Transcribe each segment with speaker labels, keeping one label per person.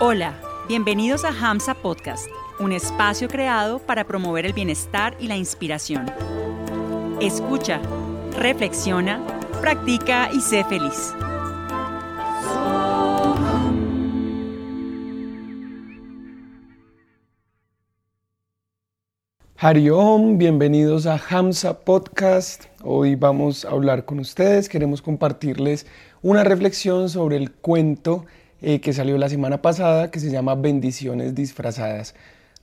Speaker 1: Hola, bienvenidos a Hamsa Podcast, un espacio creado para promover el bienestar y la inspiración. Escucha, reflexiona, practica y sé feliz.
Speaker 2: Hariom, bienvenidos a Hamsa Podcast. Hoy vamos a hablar con ustedes, queremos compartirles una reflexión sobre el cuento eh, que salió la semana pasada que se llama Bendiciones disfrazadas.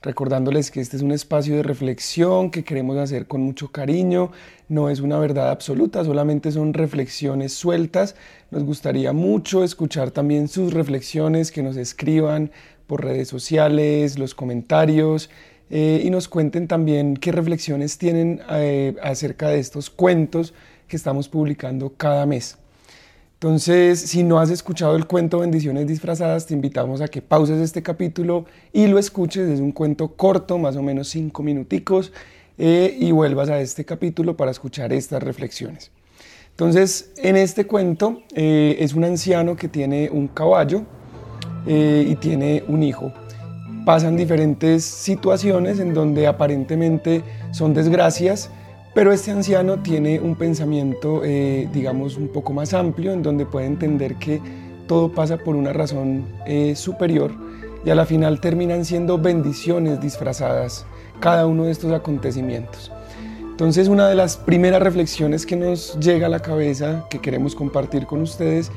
Speaker 2: Recordándoles que este es un espacio de reflexión que queremos hacer con mucho cariño, no es una verdad absoluta, solamente son reflexiones sueltas. Nos gustaría mucho escuchar también sus reflexiones, que nos escriban por redes sociales, los comentarios. Eh, y nos cuenten también qué reflexiones tienen eh, acerca de estos cuentos que estamos publicando cada mes. Entonces, si no has escuchado el cuento Bendiciones disfrazadas, te invitamos a que pauses este capítulo y lo escuches. Es un cuento corto, más o menos cinco minuticos, eh, y vuelvas a este capítulo para escuchar estas reflexiones. Entonces, en este cuento es un anciano que tiene un caballo y tiene un hijo pasan diferentes situaciones en donde aparentemente son desgracias, pero este anciano tiene un pensamiento, eh, digamos, un poco más amplio, en donde puede entender que todo pasa por una razón eh, superior y a la final terminan siendo bendiciones disfrazadas cada uno de estos acontecimientos. Entonces una de las primeras reflexiones que nos llega a la cabeza, que queremos compartir con ustedes,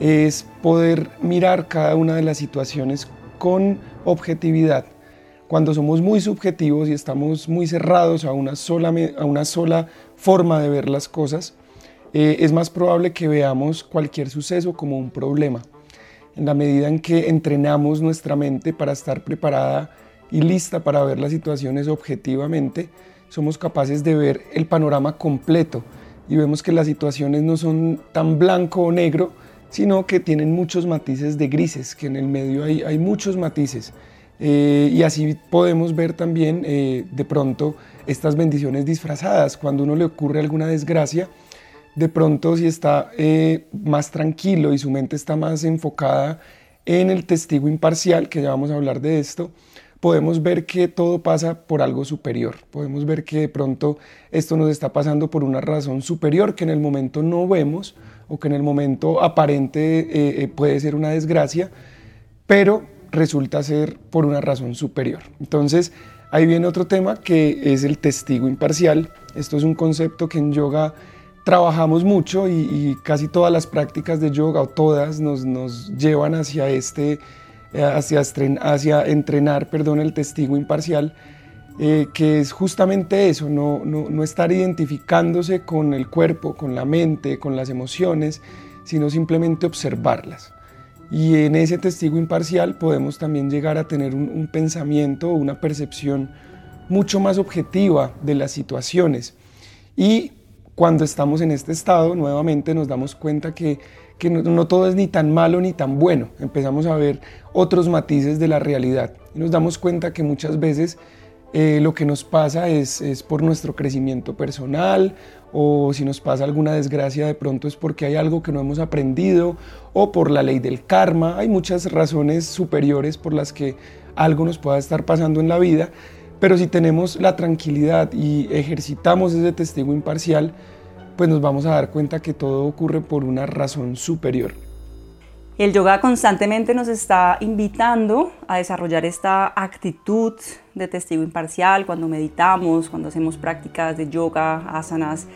Speaker 2: es poder mirar cada una de las situaciones con objetividad. Cuando somos muy subjetivos y estamos muy cerrados a una sola, a una sola forma de ver las cosas, eh, es más probable que veamos cualquier suceso como un problema. En la medida en que entrenamos nuestra mente para estar preparada y lista para ver las situaciones objetivamente, somos capaces de ver el panorama completo y vemos que las situaciones no son tan blanco o negro, sino que tienen muchos matices de grises, que en el medio hay, hay muchos matices. Eh, y así podemos ver también eh, de pronto estas bendiciones disfrazadas. Cuando uno le ocurre alguna desgracia, de pronto si está eh, más tranquilo y su mente está más enfocada en el testigo imparcial, que ya vamos a hablar de esto, podemos ver que todo pasa por algo superior. Podemos ver que de pronto esto nos está pasando por una razón superior que en el momento no vemos o que en el momento aparente puede ser una desgracia, pero resulta ser por una razón superior. Entonces, ahí viene otro tema que es el testigo imparcial. Esto es un concepto que en yoga trabajamos mucho y, casi todas las prácticas de yoga o todas nos, nos llevan hacia este, eh, hacia, hacia entrenar, perdón, el testigo imparcial eh, que es justamente eso, no, no, estar identificándose con el cuerpo, con la mente, con las emociones, sino simplemente observarlas. Y en ese testigo imparcial podemos también llegar a tener un, pensamiento o una percepción mucho más objetiva de las situaciones. Y cuando estamos en este estado, nuevamente nos damos cuenta que, que no, no, todo es ni tan malo ni tan bueno. Empezamos a ver otros matices de la realidad y nos damos cuenta que muchas veces eh, lo que nos pasa es, es, por nuestro crecimiento personal o si nos pasa alguna desgracia de pronto es porque hay algo que no hemos aprendido o por la ley del karma. Hay muchas razones superiores por las que algo nos pueda estar pasando en la vida, pero si tenemos la tranquilidad y ejercitamos ese testigo imparcial, pues nos vamos a dar cuenta que todo ocurre por una razón superior.
Speaker 1: El yoga constantemente nos está invitando a desarrollar esta actitud de testigo imparcial cuando meditamos, cuando hacemos prácticas de yoga, asanas,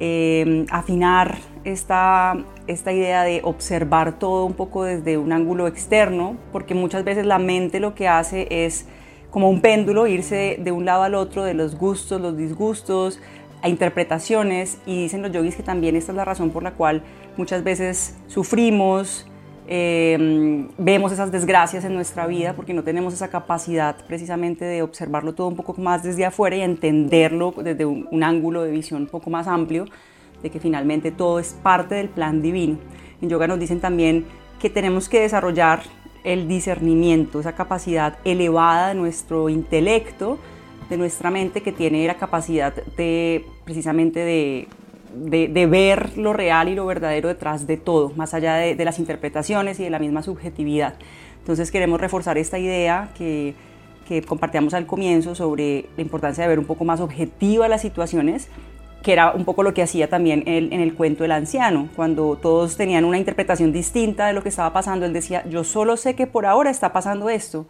Speaker 1: eh, afinar esta, esta idea de observar todo un poco desde un ángulo externo, porque muchas veces la mente lo que hace es como un péndulo irse de un lado al otro de los gustos, los disgustos, a interpretaciones y dicen los yogis que también esta es la razón por la cual muchas veces sufrimos, Em, vemos esas desgracias en nuestra vida porque no tenemos esa capacidad precisamente de observarlo todo un poco más desde afuera y entenderlo desde un, ángulo de visión un poco más amplio, de que finalmente todo es parte del plan divino. En yoga nos dicen también que tenemos que desarrollar el discernimiento, esa capacidad elevada de nuestro intelecto, de nuestra mente que tiene la capacidad de precisamente de de, ver lo real y lo verdadero detrás de todo, más allá de, las interpretaciones y de la misma subjetividad. Entonces queremos reforzar esta idea que, que compartíamos al comienzo sobre la importancia de ver un poco más objetiva las situaciones que era un poco lo que hacía también él en el cuento del anciano, cuando todos tenían una interpretación distinta de lo que estaba pasando, él decía, yo solo sé que por ahora está pasando esto,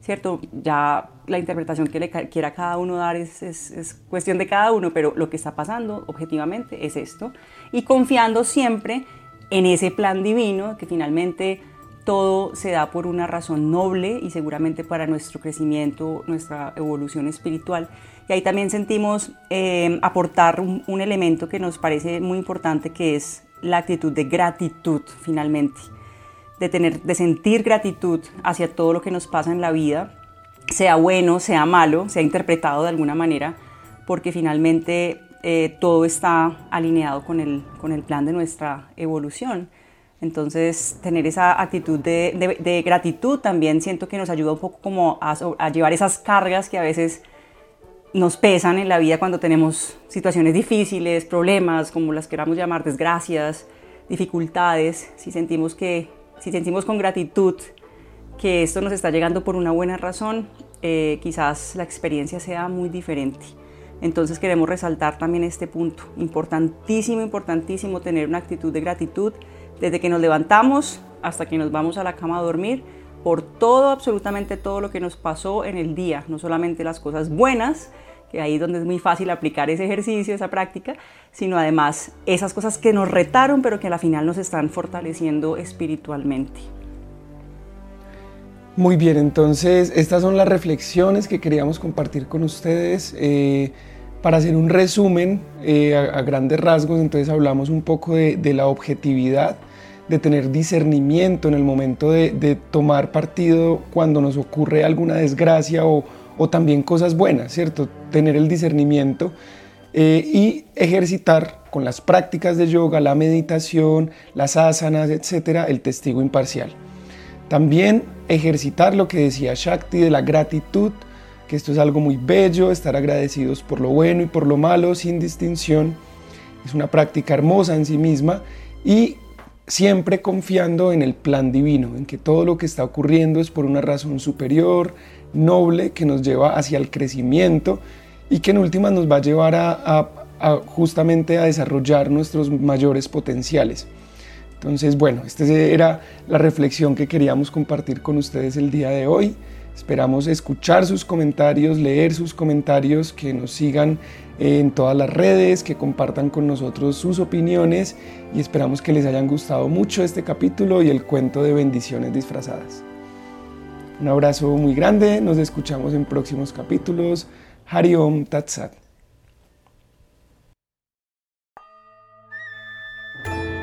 Speaker 1: ¿cierto? Ya la interpretación que le quiera cada uno dar es, es, cuestión de cada uno, pero lo que está pasando objetivamente es esto, y confiando siempre en ese plan divino que finalmente todo se da por una razón noble y seguramente para nuestro crecimiento, nuestra evolución espiritual. Y ahí también sentimos eh, aportar un, elemento que nos parece muy importante, que es la actitud de gratitud finalmente, de, tener, de sentir gratitud hacia todo lo que nos pasa en la vida, sea bueno, sea malo, sea interpretado de alguna manera, porque finalmente eh, todo está alineado con el, con el plan de nuestra evolución. Entonces, tener esa actitud de, gratitud también siento que nos ayuda un poco como a, llevar esas cargas que a veces nos pesan en la vida cuando tenemos situaciones difíciles, problemas, como las queramos llamar, desgracias, dificultades. Si sentimos que, si sentimos con gratitud que esto nos está llegando por una buena razón, eh, quizás la experiencia sea muy diferente. Entonces queremos resaltar también este punto, importantísimo, importantísimo tener una actitud de gratitud desde que nos levantamos hasta que nos vamos a la cama a dormir, por todo, absolutamente todo lo que nos pasó en el día, no solamente las cosas buenas, que ahí es donde es muy fácil aplicar ese ejercicio, esa práctica, sino además esas cosas que nos retaron, pero que a la final nos están fortaleciendo espiritualmente.
Speaker 2: Muy bien, entonces estas son las reflexiones que queríamos compartir con ustedes. Eh, para hacer un resumen eh, a, grandes rasgos, entonces hablamos un poco de, la objetividad, de tener discernimiento en el momento de, tomar partido cuando nos ocurre alguna desgracia o, también cosas buenas, ¿cierto? Tener el discernimiento eh, y ejercitar con las prácticas de yoga, la meditación, las asanas, etcétera, el testigo imparcial. También ejercitar lo que decía Shakti de la gratitud, que esto es algo muy bello, estar agradecidos por lo bueno y por lo malo sin distinción. Es una práctica hermosa en sí misma y siempre confiando en el plan divino, en que todo lo que está ocurriendo es por una razón superior, noble, que nos lleva hacia el crecimiento y que en últimas nos va a llevar a, justamente a desarrollar nuestros mayores potenciales. Entonces, bueno, esta era la reflexión que queríamos compartir con ustedes el día de hoy. Esperamos escuchar sus comentarios, leer sus comentarios, que nos sigan en todas las redes, que compartan con nosotros sus opiniones y esperamos que les hayan gustado mucho este capítulo y el cuento de bendiciones disfrazadas. Un abrazo muy grande, nos escuchamos en próximos capítulos. Hariom Tatsat.